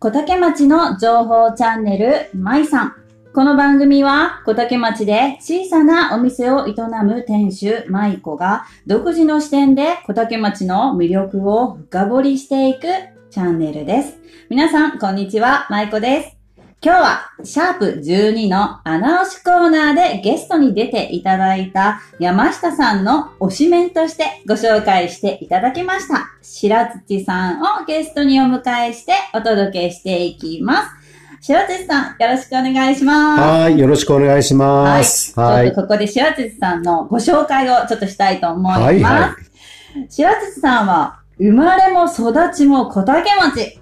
小竹町の情報チャンネル、まいさん。この番組は小竹町で小さなお店を営む店主、まいこが独自の視点で小竹町の魅力を深掘りしていくチャンネルです。皆さん、こんにちは、まいこです。今日は、シャープ12の穴押しコーナーでゲストに出ていただいた山下さんの推しメンとしてご紹介していただきました。白土さんをゲストにお迎えしてお届けしていきます。白土さん、よろしくお願いします。はい、よろしくお願いします。はい。ちょっとここで白土さんのご紹介をちょっとしたいと思います。はいは白土さんは、生まれも育ちも小竹町。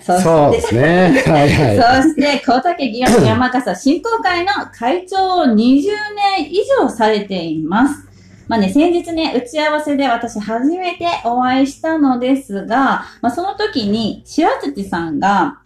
そうですね。はいはい。そして、小竹祇園山笠振興会の会長を20年以上されています。まあね、先日ね、打ち合わせで私初めてお会いしたのですが、まあその時に白土さんが、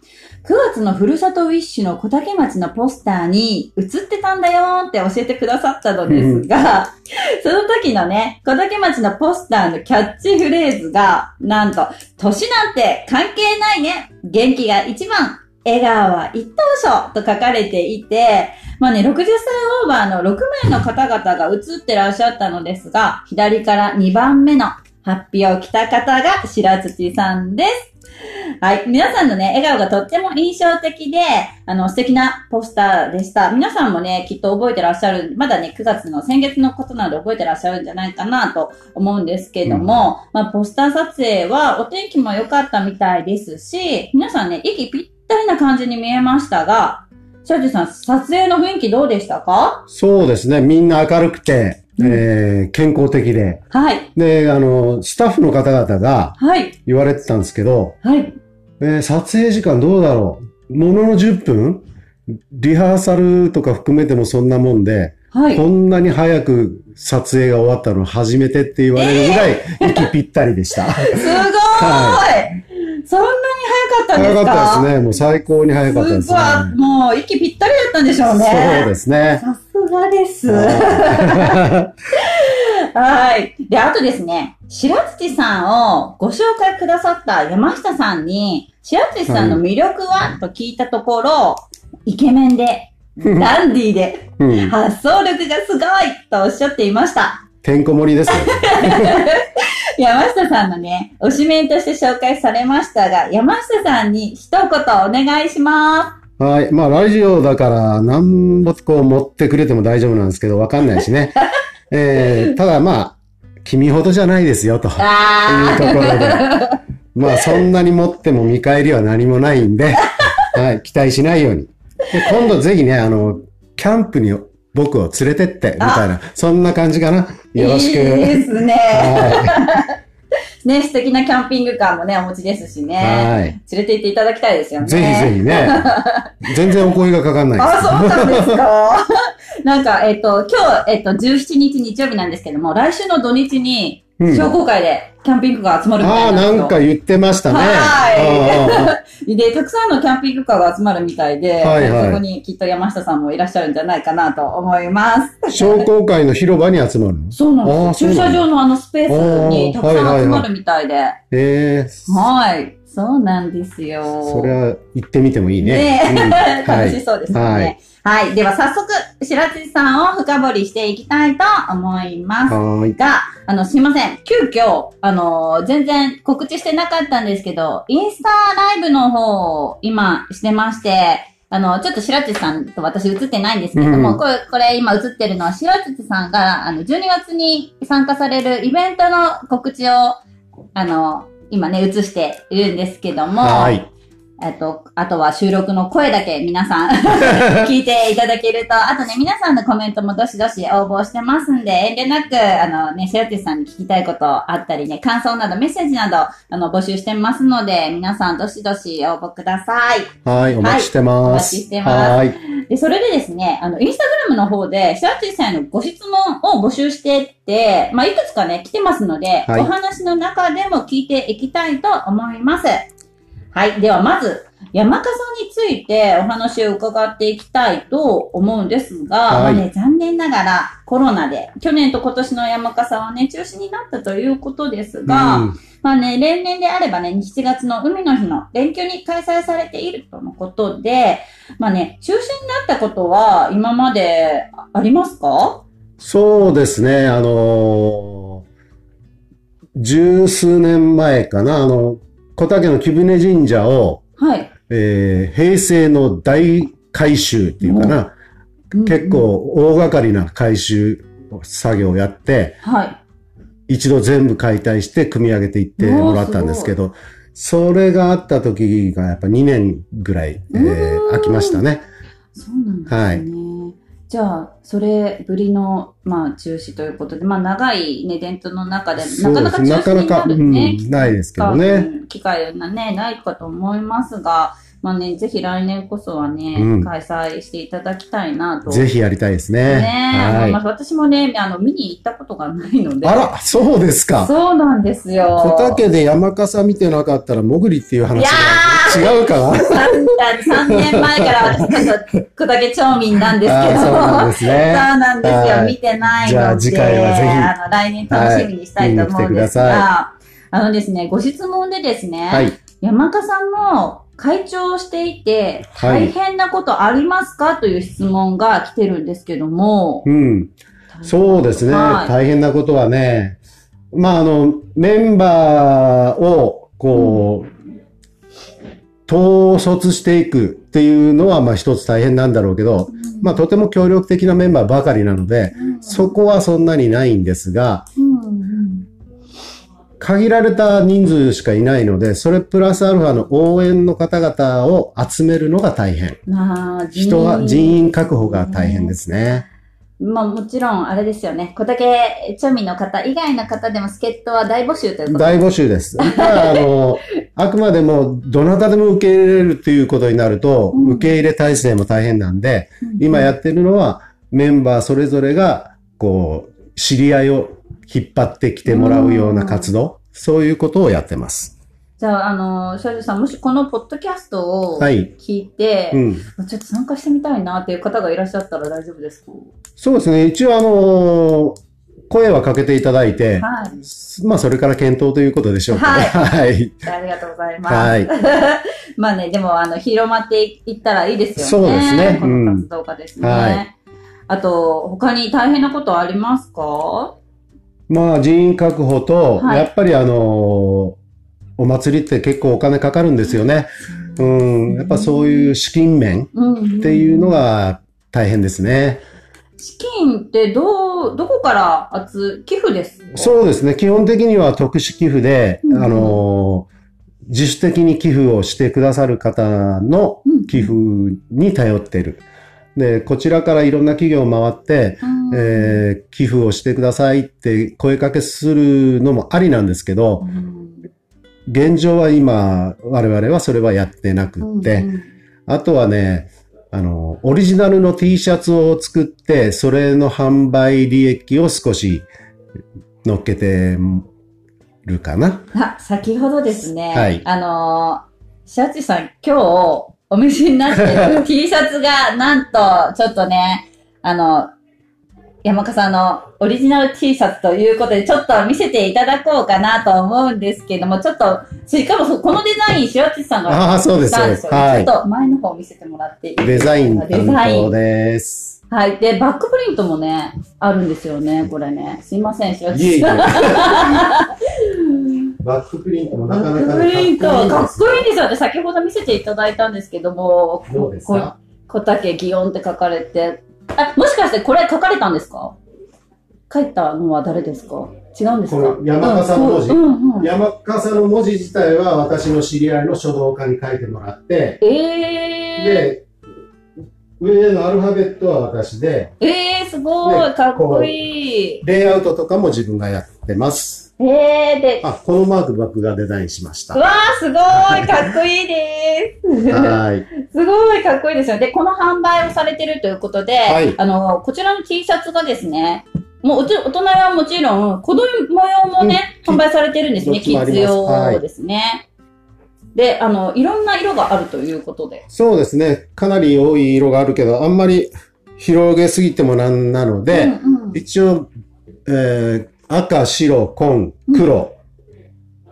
9月のふるさとウィッシュの小竹町のポスターに映ってたんだよーって教えてくださったのですが、その時のね、小竹町のポスターのキャッチフレーズが、なんと、年なんて関係ないね元気が一番笑顔は一等賞と書かれていて、まあね、60歳オーバーの6名の方々が写ってらっしゃったのですが、左から2番目のハッピーを着た方が白土さんです。はい。皆さんのね、笑顔がとっても印象的で、あの、素敵なポスターでした。皆さんもね、きっと覚えてらっしゃる、まだね、9月の先月のことなので覚えてらっしゃるんじゃないかなと思うんですけども、まあ、ポスター撮影はお天気も良かったみたいですし、皆さんね、息ぴったりな感じに見えましたが、シャジさん、撮影の雰囲気どうでしたか？そうですね。みんな明るくて、うんえー健康的で。はい。で、あの、スタッフの方々がはい。言われてたんですけど、はい。えー撮影時間どうだろう？ものの10分？リハーサルとか含めてもそんなもんで、はい。こんなに早く撮影が終わったの初めてって言われるぐらい息ぴったりでした。すごーい、はそんなに早かったんですか？早かったですね。もう最高に早かったですすね。ごい。もう、息ぴったりだったんでしょうね。そうですね。さすがです。ははい。で、あとですね、白土さんをご紹介くださった山下さんに、白土さんの魅力は、と聞いたところ、イケメンで、ダンディーで、いうん発想力がすごいとおっしゃっていました。てんこ盛りですよ。山下さんのね、推しメンとして紹介されましたが、山下さんに一言お願いしまはい。まあ、ラジオだから、なんぼこう持ってくれても大丈夫なんですけど、わかんないしね。えー、ただまあ、君ほどじゃないですよ、というところで。まあ、そんなに持っても見返りは何もないんで、はい。期待しないように。で、今度ぜひね、あの、キャンプに僕を連れてって、みたいな、そんな感じかな。よろしく。いいですね。はね、素敵なキャンピングカーもね、お持ちですしい。ね。はい。連れて行っていただきたいですよね。ぜひぜひね。全然お声がかかんないです。あ、そうなんですか。なんか、えっ、と、今日、えっ、と、17日日曜日なんですけども、来週の土日に、うん商工会でキャンピングカーが集まるみたああ、いなんですよ。なんか言ってましたね。はいあ で、たくさんのキャンピングカーが集まるみたいで、はいはいそこにきっと山下さんもいらっしゃるんじゃないかなと思います。あ商工会の広場に集まるの？そうなんです駐車場のあのスペースにたくさん集まるみたいで。ええはい。そうなんですよ。それは行ってみてもいいね。ねうん 楽しそうですよね。はい。では早速、白土さんを深掘りしていきたいと思います。が、あの、すいません。急遽、あの、全然告知してなかったんですけど、インスタライブの方を今してまして、あの、ちょっと白土さんと私映ってないんですけども、うんこれ、これ今映ってるのは白土さんが、あの、12月に参加されるイベントの告知を、あの、今ね、映しているんですけども、はい。えっと、あとは収録の声だけ皆さん 聞いていただけると、あとね、皆さんのコメントもどしどし応募してますんで、遠慮なく、あのね、白石さんに聞きたいことあったりね、感想などメッセージなど、あの、募集してますので、皆さんどしどし応募ください。はい、お待ちしてます。お待ちしてますはい。で、それでですね、あの、インスタグラムの方で、白石さんへのご質問を募集してって、まあ、いくつかね、来てますので、はいお話の中でも聞いていきたいと思います。はい。では、まず、山笠についてお話を伺っていきたいと思うんですが、はい。まあね、残念ながらコロナで、去年と今年の山笠はね、中止になったということですが、うん。まあね、例年であればね、7月の海の日の連休に開催されているとのことで、まあね、中止になったことは今までありますか？そうですね、あのー十数年前かな、あの、小竹の木舟神社を、はい。えー平成の大改修っていうかな、結構大掛かりな改修作業をやって、はい。一度全部解体して組み上げていってもらったんですけど、それがあった時がやっぱ2年ぐらい、えー空きましたね。そうなんですね。はいじゃあ、それぶりの、まあ、中止ということで、まあ、長いね、伝統の中で、なかなか中止になるね、うんないですけどね。うん機会がね、ないかと思いますが、まあね、ぜひ来年こそはね、うん開催していただきたいなと。ぜひやりたいですね。ね思はいいます。私もね、あの、見に行ったことがないので。あら、そうですか。そうなんですよ。小竹で山笠見てなかったら、もぐりっていう話いやが違うかな？3年前から私たち小竹町民なんですけど。そうなんですね。そうなんですよ。はい見てないので。じゃあ次回はぜひあの、来年楽しみにしたいと思うんですはいあのですね、ご質問でですね、はい。山笠の会長をしていて、はい大変なことありますか？という質問が来てるんですけども。うん。そうですね。はい大変なことはね、まあ、あの、メンバーを、こう、統率していくっていうのは、まあ一つ大変なんだろうけど、まあとても協力的なメンバーばかりなので、そこはそんなにないんですが、限られた人数しかいないので、それプラスアルファの応援の方々を集めるのが大変。まあ、人は、人員確保が大変ですね。まあもちろん、あれですよね。小竹町民の方以外の方でも助っ人は大募集ということで。大募集です。あの、あくまでも、どなたでも受け入れるっていうことになると、うん受け入れ体制も大変なんで、うん今やってるのは、メンバーそれぞれが、こう、知り合いを引っ張ってきてもらうような活動、そういうことをやってます。じゃあ、あの、シャジさん、もしこのポッドキャストをはい。聞いて、うん。ちょっと参加してみたいなっていう方がいらっしゃったら大丈夫ですか？そうですね。一応、あの声はかけていただいて、はい。まあ、それから検討ということでしょうかね。はい。ありがとうございます。はい。まあね、でも、あの、広まっていったらいいですよね。そうですねこの活動がですね。うんはいあと、他に大変なことありますか？まあ人員確保と、はいやっぱりあのお祭りって結構お金かかるんですよね。うん、やっぱそういう資金面うんうんっていうのが大変ですね。資金ってどう、どこから集、寄付です？かそうですね。基本的には特殊寄付で、うん。あの自主的に寄付をしてくださる方のうん。寄付に頼ってる。で、こちらからいろんな企業を回って、うんえー寄付をしてくださいって声かけするのもありなんですけど、うん。現状は今、我々はそれはやってなくって、うん。あとはね、あの、オリジナルの T シャツを作って、それの販売利益を少し乗っけてるかな。あ、先ほどですね、はいあのー、シャチさん今日お召しになってる T シャツがなんとちょっとね、あの、山笠のオリジナル T シャツということでちょっと見せていただこうかなと思うんですけども、ちょっと、しかもそこのデザイン、シャチさんがああ、そうです、よ。はいちょっと前の方見せてもらっていいですか？デザイン担デザイ当ン。です。はい。で、バックプリントもね、あるんですよね、これね。すいません、シャいえいえチさん。バックプリントもバックプリント、かっこいいんですよって先ほど見せていただいたんですけども、どうですこか小竹祇園って書かれて、あ、もしかしてこれ書かれたんですか？書いたのは誰ですか？違うんですか？この山笠の文字。うんうんうん。山笠の文字自体は私の知り合いの書道家に書いてもらって、えー、で、上のアルファベットは私で、えー、すごい、ねかっこいい。レイアウトとかも自分がやってます。えー、で、あ、このマーク僕がデザインしました。うわー、すごい、かっこいいです。はい。すごいかっこいいですよ。で、この販売をされてるということで、はいあの、こちらの T シャツがですね、もう大人はもちろん、子供用もね、うん販売されてるんですね、キッズ用ですね。で、あの、いろんな色があるということで。そうですね。かなり多い色があるけど、あんまり広げすぎてもなんなので、うんうん一応、えー赤、白、紺、黒、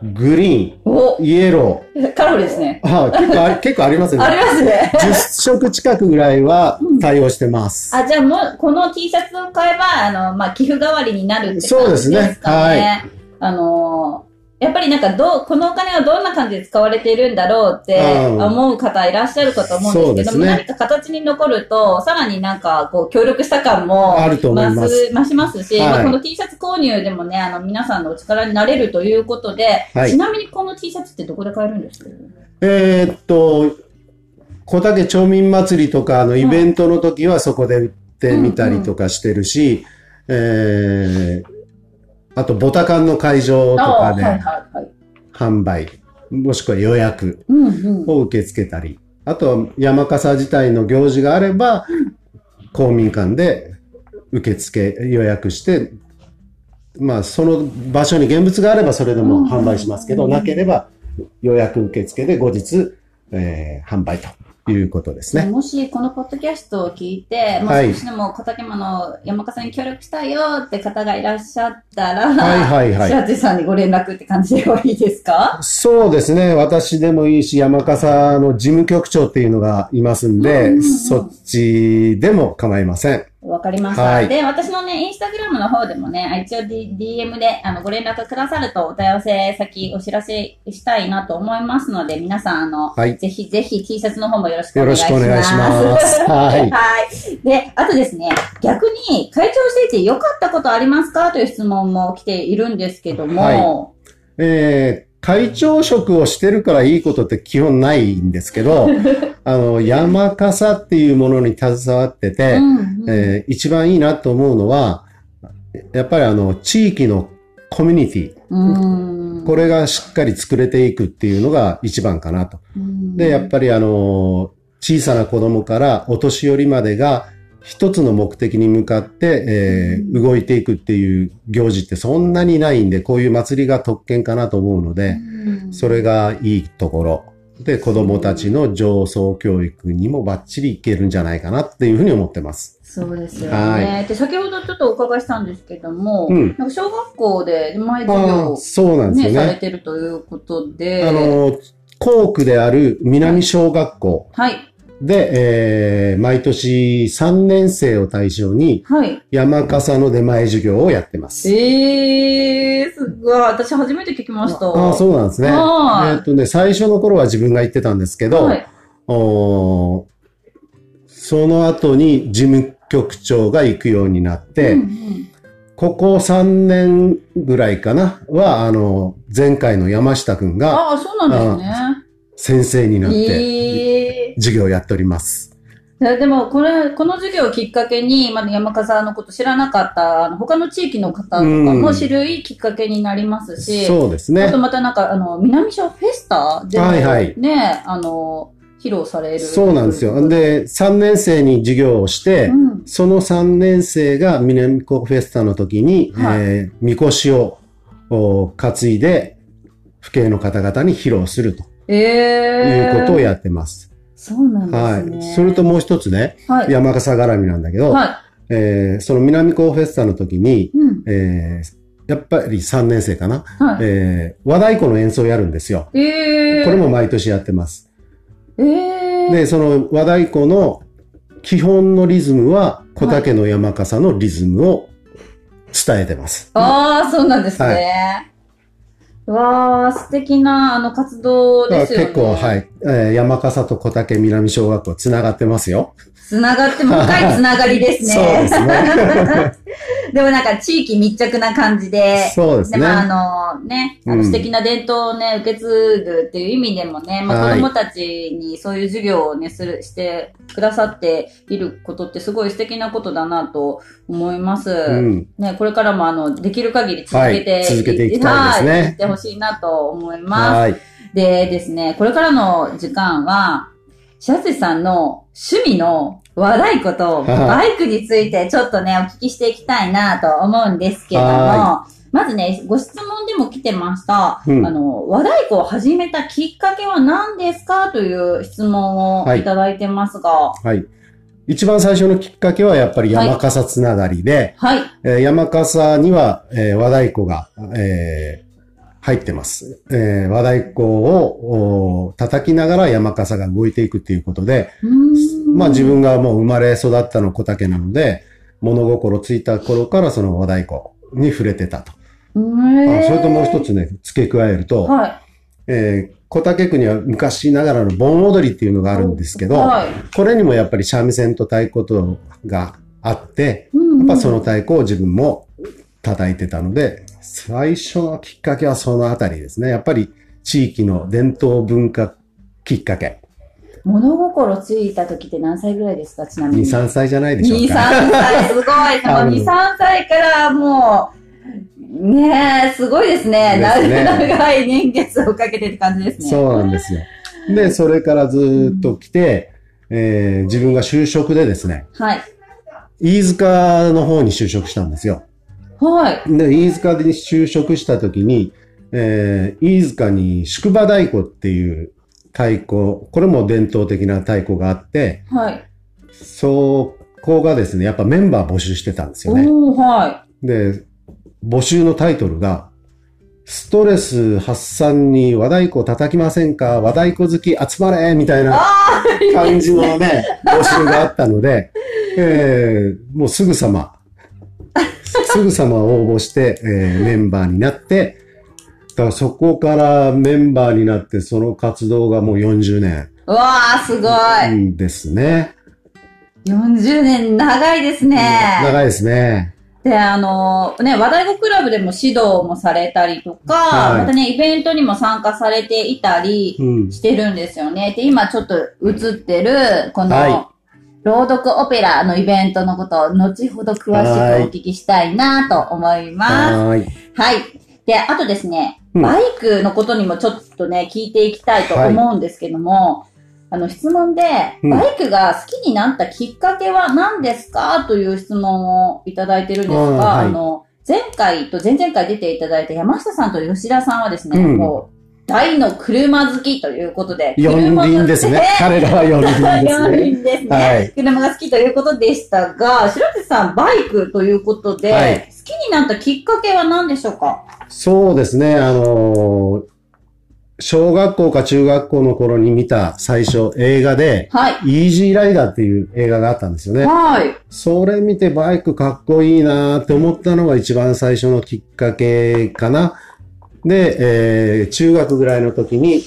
グリおーン、イエロカラフルですね。結構あり、結構ありますね。ありますね。10色近くぐらいは対応してます。あ、じゃあもう、この T シャツを買えば、あの、まあ、寄付代わりになるって感じそうですねですかね。あのーやっぱりなんかどう、このお金はどんな感じで使われているんだろうってうん。思う方いらっしゃるかと思うんですけども、ね。何か形に残ると、さらになんかこう協力した感も増す増しますし、はい。まあ、この T シャツ購入でもね、あの皆さんのお力になれるということで、はい。ちなみにこの T シャツってどこで買えるんですか？えーっと、小竹町民祭りとかのイベントの時はそこで売ってみたりとかしてるし、えー、あと、ボタカンの会場とかで。販売、もしくは予約。を受け付けたり、あとは山笠自体の行事があれば、公民館で受付予約して、まあ、その場所に現物があればそれでも販売しますけど、うんなければ予約受付で後日、えー販売ということですね。もしこのポッドキャストを聞いて、もしでも小竹間の山笠に協力したいよって方がいらっしゃったら、はいはいはい白手さんにご連絡って感じではいいですか？そうですね。私でもいいし、山笠の事務局長っていうのがいますんで、うんうんうんそっちでも構いません。わかりました。はいで、私のね、インスタグラムの方でもね、一応、D、DM であのご連絡くださるとお問い合わせ先お知らせしたいなと思いますので、皆さん、あの、はいぜひぜひ T シャツの方もよろしくおよろ願いします。しくお願いします。はい。はい。で、あとですね、逆に会長していて良かったことありますか？という質問も来ているんですけども、はえー会長職をしてるからいいことって基本ないんですけど、あの、山笠っていうものに携わってて、うんうん。えー一番いいなと思うのは、やっぱりあの、地域のコミュニティ、うん。これがしっかり作れていくっていうのが一番かなと。うん。で、やっぱりあの、小さな子供からお年寄りまでが一つの目的に向かって、えー動いていくっていう行事ってそんなにないんで、こういう祭りが特権かなと思うので、うんそれがいいところ。で、子供たちの上層教育にもバッチリいけるんじゃないかなっていうふうに思ってます。そうですよはね。で、先ほどちょっとお伺いしたんですけども、うんなんか小学校で前授あ業あ、そうなんですね、よね。されてるということで、あの、校区である南小学校はい、で、えー毎年3年生を対象にはい。山笠の出前授業をやってます。えー、すごい。私初めて聞きました。ああ、そうなんですね。えっとね、最初の頃は自分が言ってたんですけど、はい。おーその後に事務局長が行くようになって、うんうんここ3年ぐらいかなは、あの、前回の山下くんがああ、そうなんですね。先生になってええ授業をやっております。いやでも、これ、この授業をきっかけに、まだ山笠のこと知らなかった、あの他の地域の方とかも知るいいきっかけになりますし、そうですねあと。またなんか、あの、南小フェスタでも、はいはいね、あの、披露される。そうなんですよ。で、3年生に授業をして、うんその3年生が南高フェスタの時に、はいえー、みこしをお担いで、府警の方々に披露するとえいえうことをやってます。そうなんはい。ですね。それともう一つね、はい。山笠絡みなんだけど、はえーその南高フェスタの時にい。、うん。えーやっぱり3年生かな、はい。えー和太鼓の演奏をやるんですよ。ええこれも毎年やってます。ええで、その和太鼓の基本のリズムは小竹の山笠のリズムを伝えてます。ああ、そうなんですね。わあ、素敵な、あの、活動ですよね。結構、はい。えー山笠と小竹南小学校つながってますよ。つながって、も深いつながりですね。そうですね。でもなんか地域密着な感じで、そうですね。でまあ、あのね、あうんの素敵な伝統をね、受け継ぐっていう意味でもね、まあ、はい子供たちにそういう授業をね、する、してくださっていることってすごい素敵なことだなと思います。うん。ね、これからもあの、できる限り続けて、はい続けていきたいですねしいなと思います。はい。でですね、これからの時間は、白瀬さんの趣味の和太鼓とはいバイクについてちょっとね、お聞きしていきたいなと思うんですけども、はまずね、ご質問でも来てました。うんあの、和太鼓を始めたきっかけは何ですかという質問をいただいてますが。はい。一番最初のきっかけはやっぱり山笠つながりで、はい。えー山笠には、えー和太鼓が、えー入ってます。えー和太鼓をお叩きながら山笠が動いていくっていうことで、まあ自分がもう生まれ育ったの小竹なので、物心ついた頃からその和太鼓に触れてたと。あそれともう一つね、付け加えると、はい。えー小竹区には昔ながらの盆踊りっていうのがあるんですけど、はい。これにもやっぱり三味線と太鼓とがあって、うんうんやっぱその太鼓を自分も叩いてたので、最初のきっかけはそのあたりですね。やっぱり地域の伝統文化きっかけ。物心ついた時って何歳ぐらいですか？ちなみ2、に。3歳じゃないでしょ2、3うか。歳、すごい。あの2、3歳からもう、ねえ、すごいですね。ですね長 長い年月をかけてって感じですね。そうなんですよ。で、それからずーっと来て、えー自分が就職でですね、はい。飯塚の方に就職したんですよ。はい。で、飯塚で就職した時に、えー飯塚に宿場太鼓っていう太鼓、これも伝統的な太鼓があって、はい。そこがですね、やっぱメンバー募集してたんですよね。はで、募集のタイトルが、ストレス発散に和太鼓叩きませんか？和太鼓好き集まれみたいい。なあ感じのね、募集があったので、えーもうすぐさま、すぐさま応募して、えーメンバーになって、だからそこからメンバーになって、その活動がもう40年ーうわー、すごい。ですね。40年長いですね。長いですね。で、あのね、和太鼓クラブでも指導もされたりとか、はいまたね、イベントにも参加されていたりうん。してるんですよね。で、今ちょっと映ってる、この、は朗読オペラのイベントのことを後ほど詳しくお聞きしたいなと思います。は。はい。で、あとですね、うんバイクのことにもちょっとね、聞いていきたいと思うんですけども、あの質問で、うんバイクが好きになったきっかけは何ですかという質問をいただいてるんですが、あーはいあの、前回と前々回出ていただいた山下さんと吉田さんはですね、うんもう、大の車好きということで、四車輪ですね。彼らは四輪です四ね。輪ですね。はい車が好きということでしたが、白手さん、バイクということで、はい好きになったきっかけは何でしょうか？そうですね。あのー小学校か中学校の頃に見た最初映画で、はい。イージーライダーっていう映画があったんですよね。はい。それ見てバイクかっこいいなーって思ったのが一番最初のきっかけかな。で、えー中学ぐらいの時に、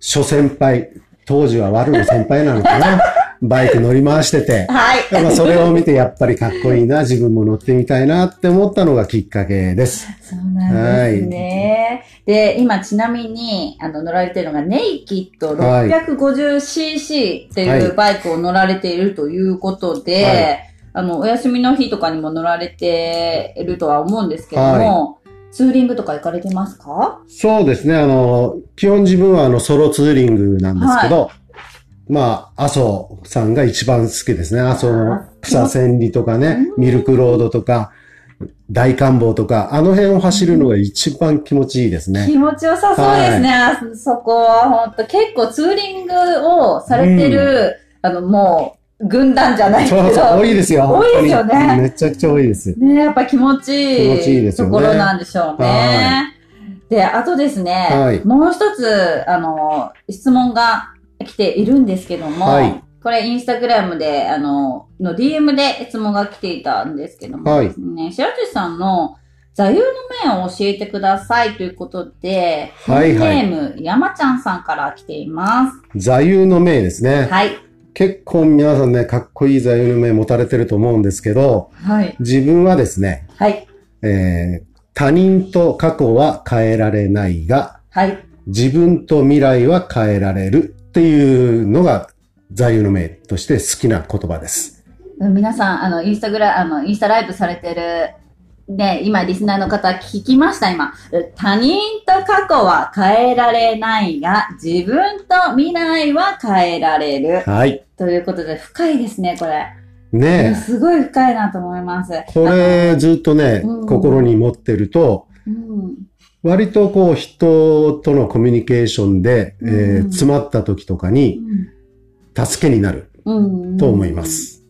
諸先輩、当時は悪の先輩なのかな。バイク乗り回してて、はい。まあそれを見てやっぱりかっこいいな、自分も乗ってみたいなって思ったのがきっかけです。そうなんですね。で、今ちなみに、あの、乗られてるのが、ネイキッドはい 650cc っていうバイクを乗られているということで、はいあの、お休みの日とかにも乗られているとは思うんですけども、ツーリングとか行かれてますか？そうですね。あの、基本自分はあのソロツーリングなんですけど、まあ、阿蘇さんが一番好きですね。阿蘇の草千里とかね、うんミルクロードとか、大観望とか、あの辺を走るのが一番気持ちいいですね。気持ちよさそうですね、あそこは。本当結構ツーリングをされてる、あの、もう、軍団じゃないけど。そうそう、多いですよ。多いですよねめちゃくちゃ多いです。ねやっぱ気持ちいい。気持ちいいですよねところなんでしょうね。はで、あとですね、はいもう一つ、あの、質問が来ているんですけども、はいこれインスタグラムで、あの、の DM で質問が来ていたんですけどもはいね、白石さんの座右の銘を教えてくださいということで、はいはいネーム、山ちゃんさんから来ています。座右の銘ですね。はい。結構皆さんね、かっこいい座右の銘持たれてると思うんですけど、はい。自分はですね、はい。えー他人と過去は変えられないが、はい。自分と未来は変えられるっていうのが座右の銘として好きな言葉です。皆さん、あの、インスタグラあの、インスタライブされてる、ね、今、リスナーの方聞きました、今。他人と過去は変えられないが、自分と未来は変えられる。はい。ということで、深いですね、これ。ねすごい深いなと思います。え。これずっとね、うん心に持ってると、割とこう人とのコミュニケーションで、えーうん詰まった時とかに助けになるうんと思いま。す。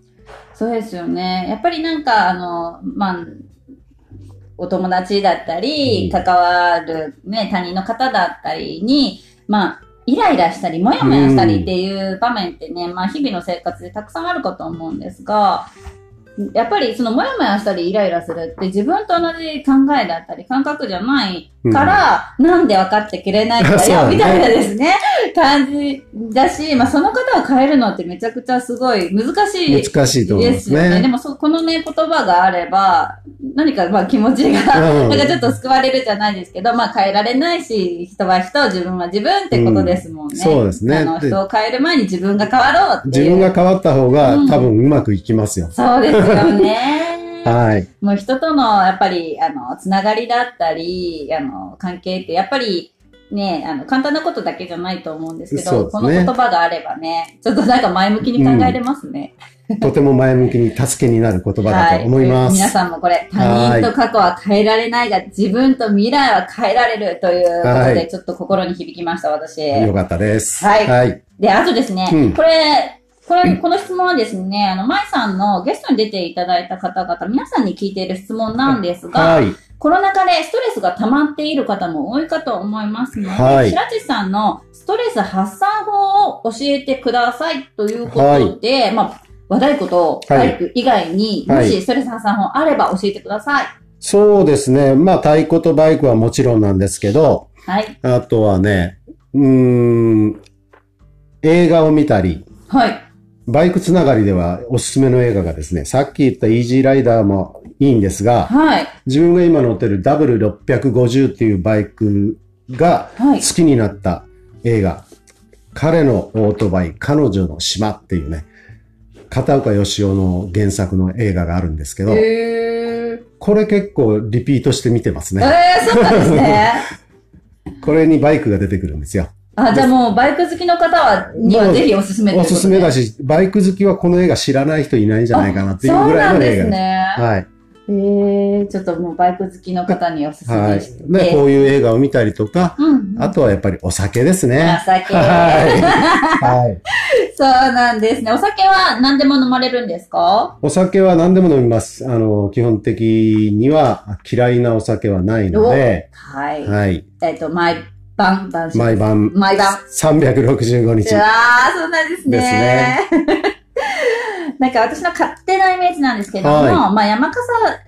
そうですよね。やっぱりなんか、あの、まあ、お友達だったり、うん。関わるね、他人の方だったりに、まあ、イライラしたり、もやもやしたりっていう場面ってね、まあ、日々の生活でたくさんあるかと思うんですが、やっぱりそのもやもやしたりイライラするって自分と同じ考えだったり感覚じゃないから、なんで分かってくれないんだよ、みたいなですね、感じだし、まあその方を変えるのってめちゃくちゃすごい難しい難しいと思いまですね。でね。もそ、このね、言葉があれば、何かまあ気持ちが、うんなんかちょっと救われるじゃないですけど、まあ変えられないし、人は人、自分は自分ってことですもんね。うんそうですねあの、で人を変える前に自分が変わろうっていう。自分が変わった方がうん多分うまくいきますよ。そうですよね。はい。もう人との、やっぱり、あの、つながりだったり、あの、関係って、やっぱり、ね、あの、簡単なことだけじゃないと思うんですけど、ねこの言葉があればね、ちょっとなんか前向きに考えれますね。とても前向きに助けになる言葉だと思います。皆さんもこれ、他人と過去は変えられないが、自分と未来は変えられるということはで、いちょっと心に響きました、私。よかったです。はいはい。で、あとですね、うんこれ、これ、この質問はですね、あの、舞さんのゲストに出ていただいた方々、皆さんに聞いている質問なんですが、はい。コロナ禍でストレスが溜まっている方も多いかと思いますので、はい白地さんのストレス発散法を教えてくださいということで、まあ、和太鼓とバイク以外に、はいもしストレス発散法あれば教えてください。そうですね。まあ、太鼓とバイクはもちろんなんですけど、はい。あとはね、うーん、映画を見たり、はい。バイクつながりではおすすめの映画がですね、さっき言ったイージーライダーもいいんですが、はい。自分が今乗ってる W650 っていうバイクがはい好。きになった映画、彼のオートバイ、彼女の島っていうね、片岡義雄の原作の映画があるんですけど。これ結構リピートして見てますね。えー、そうなんですね。これにバイクが出てくるんですよ。あ、じゃあもうバイク好きの方は、にはぜひおすすめというおすすめだ。し、バイク好きはこの映画知らない人いないんじゃないかなっていうぐらいの映画そうなんですです。ね。はい。えー、ちょっともうバイク好きの方におすすはいめして。。で、こういう映画を見たりとか、うん。あとはやっぱりお酒ですね。お酒。はい。はい。そうなんですね。お酒は何でも飲まれるんですか？お酒は何でも飲みます。あの、基本的には嫌いなお酒はないので、はい。はい。えっと、毎晩、晩毎晩毎晩。365日う。わー、そうなんですね。ですね なんか私の勝手なイメージなんですけども、はまあ山笠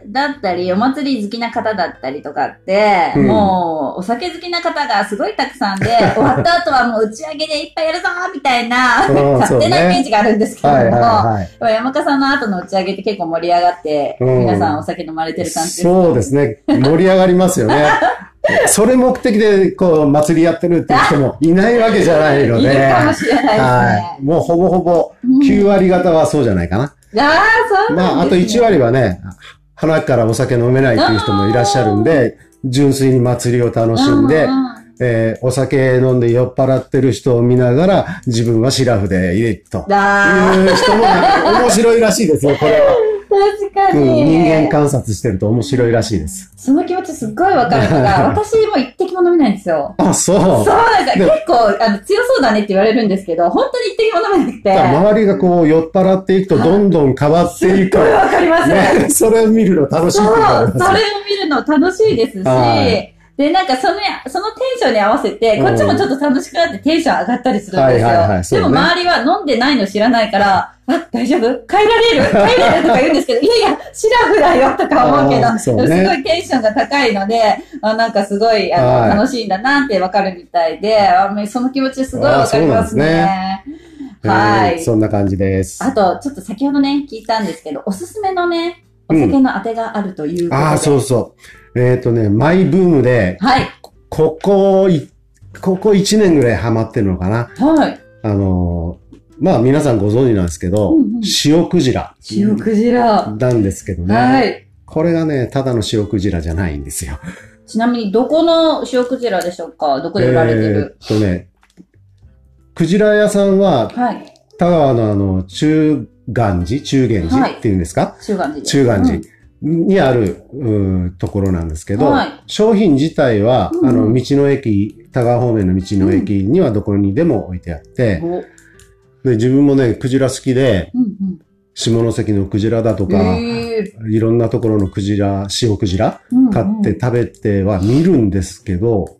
だったり、お祭り好きな方だったりとかって、うんもうお酒好きな方がすごいたくさんで、終わった後はもう打ち上げでいっぱいやるぞみたいな、うん勝手なイメージがあるんですけども、はいはいはい。山笠の後の打ち上げって結構盛り上がって、うん皆さんお酒飲まれてる感じですかそうですね。盛り上がりますよね。それ目的で、こう、祭りやってるっていう人もいないわけじゃないのいで。るかもしれないですね。はい。もうほぼほぼうん9割方はそうじゃないかな。ああ、そうまあ、あとなんです、ね。1割はね、鼻からお酒飲めないっていう人もいらっしゃるんで、純粋に祭りを楽しんでう、んえーお酒飲んで酔っ払ってる人を見ながら、自分はシラフで入れると。あいう人も面白いらしいですよ、これは。ー確かうん、に、人間観察してると面白いらしいです。その気持ちすっごいわかるのが、私も一滴も飲めないんですよ。あ、そう。そうなんですでよ。結構あの強そうだねって言われるんですけど、本当に一滴も飲めなくて。周りがこう酔っ払っていくとどんどん変わっていく。すっごいわかります。ね、それを見るの楽しいそう、って言われそれを。見るの楽しいですし、はいで、なんかその、そのテンションに合わせて、こっちもちょっと楽しくなってテンション上がったりするんですよ。はいはいはいでも周りは飲んでないの知らないから、あ、大丈夫？帰られる？帰れる？とか言うんですけど、いやいや、シラフだよとか思うけど、すごいテンションが高いので、あなんかすごいあの、はい楽しいんだなってわかるみたいで、あその気持ちすごいわかりますね。はい。えーそんな感じです。あと、ちょっと先ほどね、聞いたんですけど、おすすめのね、お酒のあてがあるということで。ああ、そうそう。えっ、とね、マイブームで、はい。ここい、ここ1年ぐらいハマってるのかな。はい。あのーまあ皆さんご存知なんですけど、うんうん塩クジラ。塩クジラ。なんですけどね。はい。これがね、ただの塩クジラじゃないんですよ。ちなみに、どこの塩クジラでしょうか？どこで売られてる、えーっとね、クジラ屋さんは、はい。田川のあの、中元寺？中元寺はいっていうんですか、中元寺。中元寺、にある、うんところなんですけど、はい。商品自体は、うん。うんあの、道の駅、田川方面の道の駅にはどこにでも置いてあって、お。で自分もね、クジラ好きで、うん下関のクジラだとうん。か、いろんなところのクジラ、塩クジラうんうん。買って食べては見るんですけど、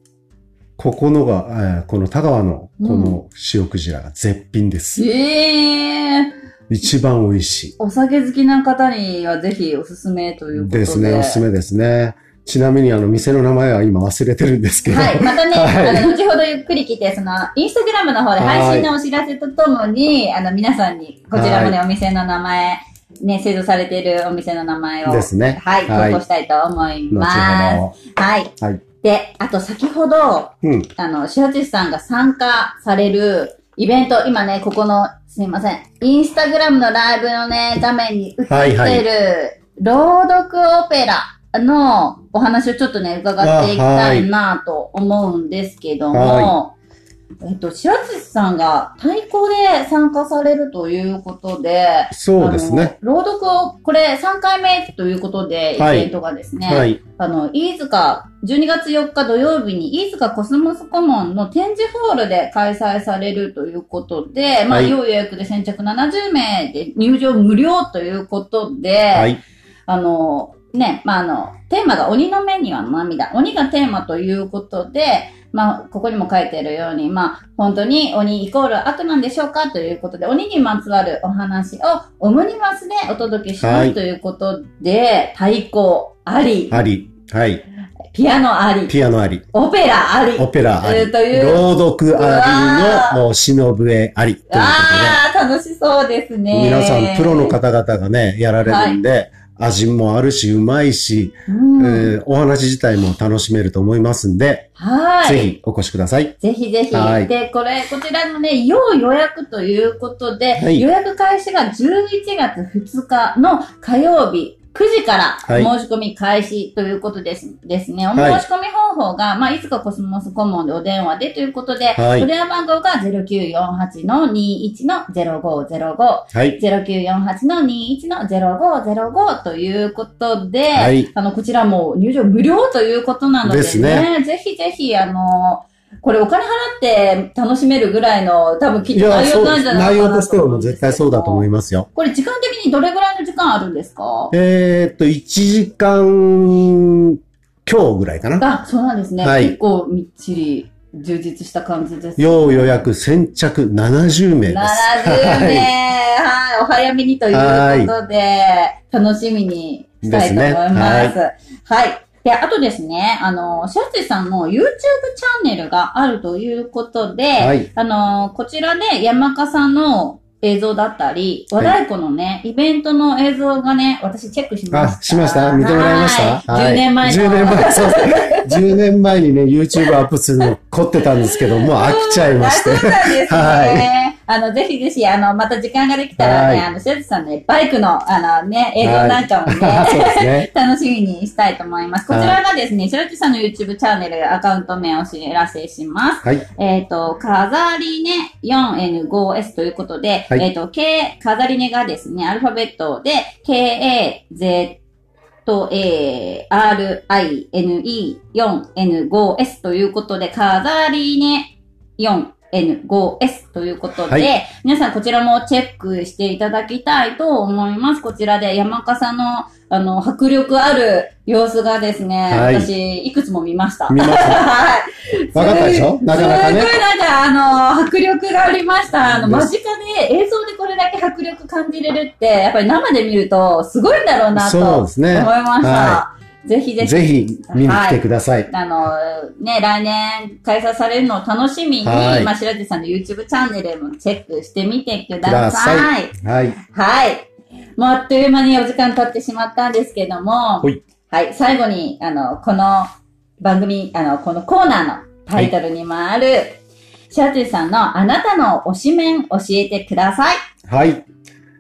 ここのが、えーこの田川のこの塩クジラが絶品です。ええ一番美味しい。お酒好きな方にはぜひおすすめということで。ですね、おすすめですね。ちなみにあの、店の名前は今忘れてるんですけど、はい。またね、はいあの、後ほどゆっくり来て、その、インスタグラムの方で配信のお知らせとともに、あの、皆さんに、こちらもね、お店の名前、ね、製造されているお店の名前を、ですね。はい、はい投稿したいと思い後ます。ほはい。はいで、あと先ほど、ど。うん。あの、塩地さんが参加されるイベント、今ね、ここの、すいません、インスタグラムのライブのね、画面に映ってる、はいはい。朗読オペラのお話をちょっとね、伺っていきたいなと思うんですけども、はえっと、白土さんが太鼓で参加されるということで、そうですね。朗読を、これ3回目ということで、イはいベントがですね、はい。あの、飯塚、12月4日土曜日に飯塚コスモスコモンの展示ホールで開催されるということで、まあ、はい要予約で先着70名で入場無料ということで、はい。あの、ね、まあ、あの、テーマが鬼の目には涙。鬼がテーマということで、まあ、ここにも書いてあるように、まあ、本当に鬼イコール悪なんでしょうかということで、鬼にまつわるお話をオムニバスでお届けします、はいということで、太鼓あり、あり。はい。ピアノあり、ピアノあり。オペラあり。オペラあり。えーという朗読ありのお忍笛あり。ということで。ああ、楽しそうですね。皆さん、プロの方々がね、やられるんで、味もあるし、うまいし、うん、えーお話自体も楽しめると思いますんで、はい。ぜひお越しください。ぜひぜひ。はいで、これ、こちらのね、要予約ということで、はい予約開始が11月2日の火曜日、9時からはい申し込み開始ということです,、ですね。おはい申し込み方法が、まあ、いつかコスモス顧問でお電話でということで、はいお電話番号が0948-21-0505。はい。0948-21-0505ということで、はいあの、こちらも入場無料ということなのでね、ですねぜひぜひ、あの、これお金払って楽しめるぐらいの多分きっと内容なんじゃないかな内容としてはもう絶対そうだと思いまますよ。す。これ時間的にどれぐらいの時間あるんですか？えーっと、1時間今日ぐらいかな。あ、そうなんですね。はい結構みっちり充実した感じです。要予約先着70名です。70名、はい、お早めにということで、楽しみにしたいと思います。はい。で、あとですね、あの、シャツさんの YouTube チャンネルがあるということで、はい。あの、こちらで山家さんの映像だったり、和太鼓のね、イベントの映像がね、私チェックしました。あ、しました？見てもらいました？はい10年前の。10年前、そう10年前にね、YouTube アップするの凝ってたんですけど、もう飽きちゃいまして あ。そうなんですね。はあの、ぜひぜひ、あの、また時間ができたらね、あの、せずさんね、バイクの、あのね、映像なんかもね、ね。楽しみにしたいと思います。こちらがですね、せずさんの YouTube チャンネルアカウント名を知らせします。はい、えっ、ー、と、飾りね 4N5S ということで、はい、えっ、ー、と、K、飾りねがですね、アルファベットで、KAZ、と、えー、RINE4N5S ということで、カザリーネ4 N5S ということで、はい、皆さんこちらもチェックしていただきたいと思います。こちらで山笠のあの、迫力ある様子がですね、はい、私、いくつも見ました。見ました。はい。わかったでしょ？なかなかね。すごいなんか、あの、迫力がありました。あの、間近で、映像でこれだけ迫力感じれるって、やっぱり生で見ると、すごいんだろうなと、思いました。はぜひぜひ。ぜひ見に来てください。あの、ね、来年開催されるのを楽しみに、はいまあ、白地さんの YouTube チャンネルもチェックしてみてくだささい。はい。はい。もうあっという間にお時間経ってしまったんですけども、ほいはい、最後に、あの、この番組、あの、このコーナーのタイトルにもある、シャツイさんのあなたの推しメン教えてください。はい。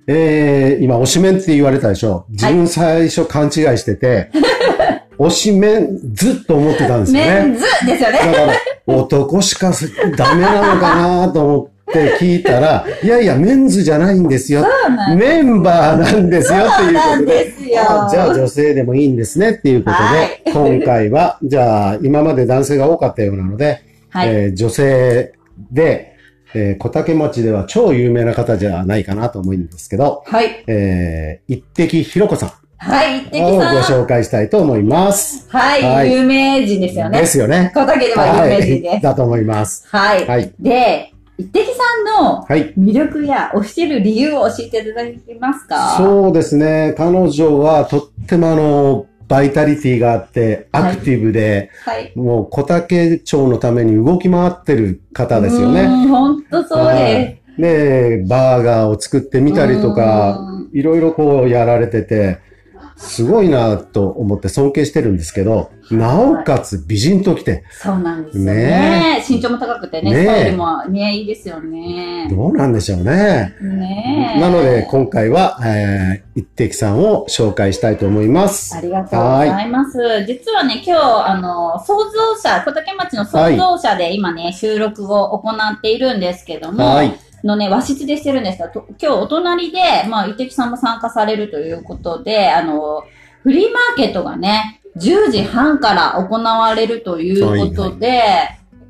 えー、今、推しメンって言われたでしょ？自分最初勘違いしてて、推しメンずっと思ってたんですよね。メンズですよね。だから、男しかダメなのかなと思っって聞いたら、いやいや、メンズじゃないんですよ。メンバーなんですよっていうことで。んでじゃあ女性でもいいんですねっていうことで、今回は、じゃあ今まで男性が多かったようなので、はい。えー女性で、えー小竹町では超有名な方じゃないかなと思うんですけど、はい。えー、一滴ひろこさんはい。一滴をごさん。紹介したいと思います。はい。はい有名人ですよねで。すよね。小竹では有名人です。だと思います。はい。はい。で、一滴さんのはい。魅力や推してる理由を教えていただけますか？そうですね。彼女はとってもあの、バイタリティがあって、アクティブで、はい。もう小竹町のために動き回ってる方ですよね。うん、本当そうでで、バーガーを作ってみたりとかう、いろいろこうやられてて、すごいなと思って尊敬してるんですけど、なおかつ美人ときて、す。そうなんですよね。ね身長も高くてね、ねスタイルもね、いいですよね。どうなんでしょうね。ねえなので、今回は、えー、一滴さんを紹介したいと思いますあ。りがとうございます。実はね、今日、あの、創造者、小竹町の創造者で今ね、収録を行っているんですけども、はい。のね、和室でしてるんですが、と今日お隣で、まあ、伊敵さんも参加されるということで、あの、フリーマーケットがね、10時半から行われるということで、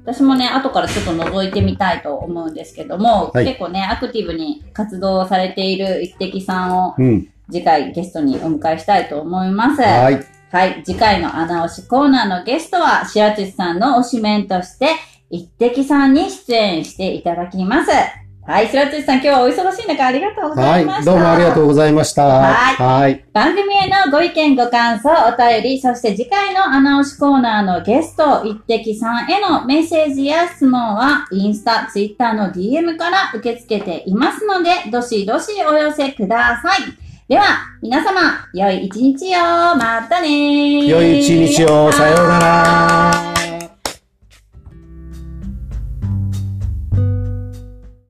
私もね、後からちょっと覗いてみたいと思うんですけども、はい結構ね、アクティブに活動されている一滴さんをうん。次回ゲストにお迎えしたいと思います。はい。はい。次回の穴押しコーナーのゲストは、白土さんの推しメンとして、一滴さんに出演していただきます。はい。白土さん、今日はお忙しい中ありがとうござはいいました。どうもありがとうございました。はいはい。番組へのご意見、ご感想、お便り、そして次回の穴押しコーナーのゲスト、一滴さんへのメッセージや質問は、インスタ、ツイッターの DM から受け付けていますので、どしどしお寄せください。では、皆様、良い一日を。またねー良い一日を。さようなら。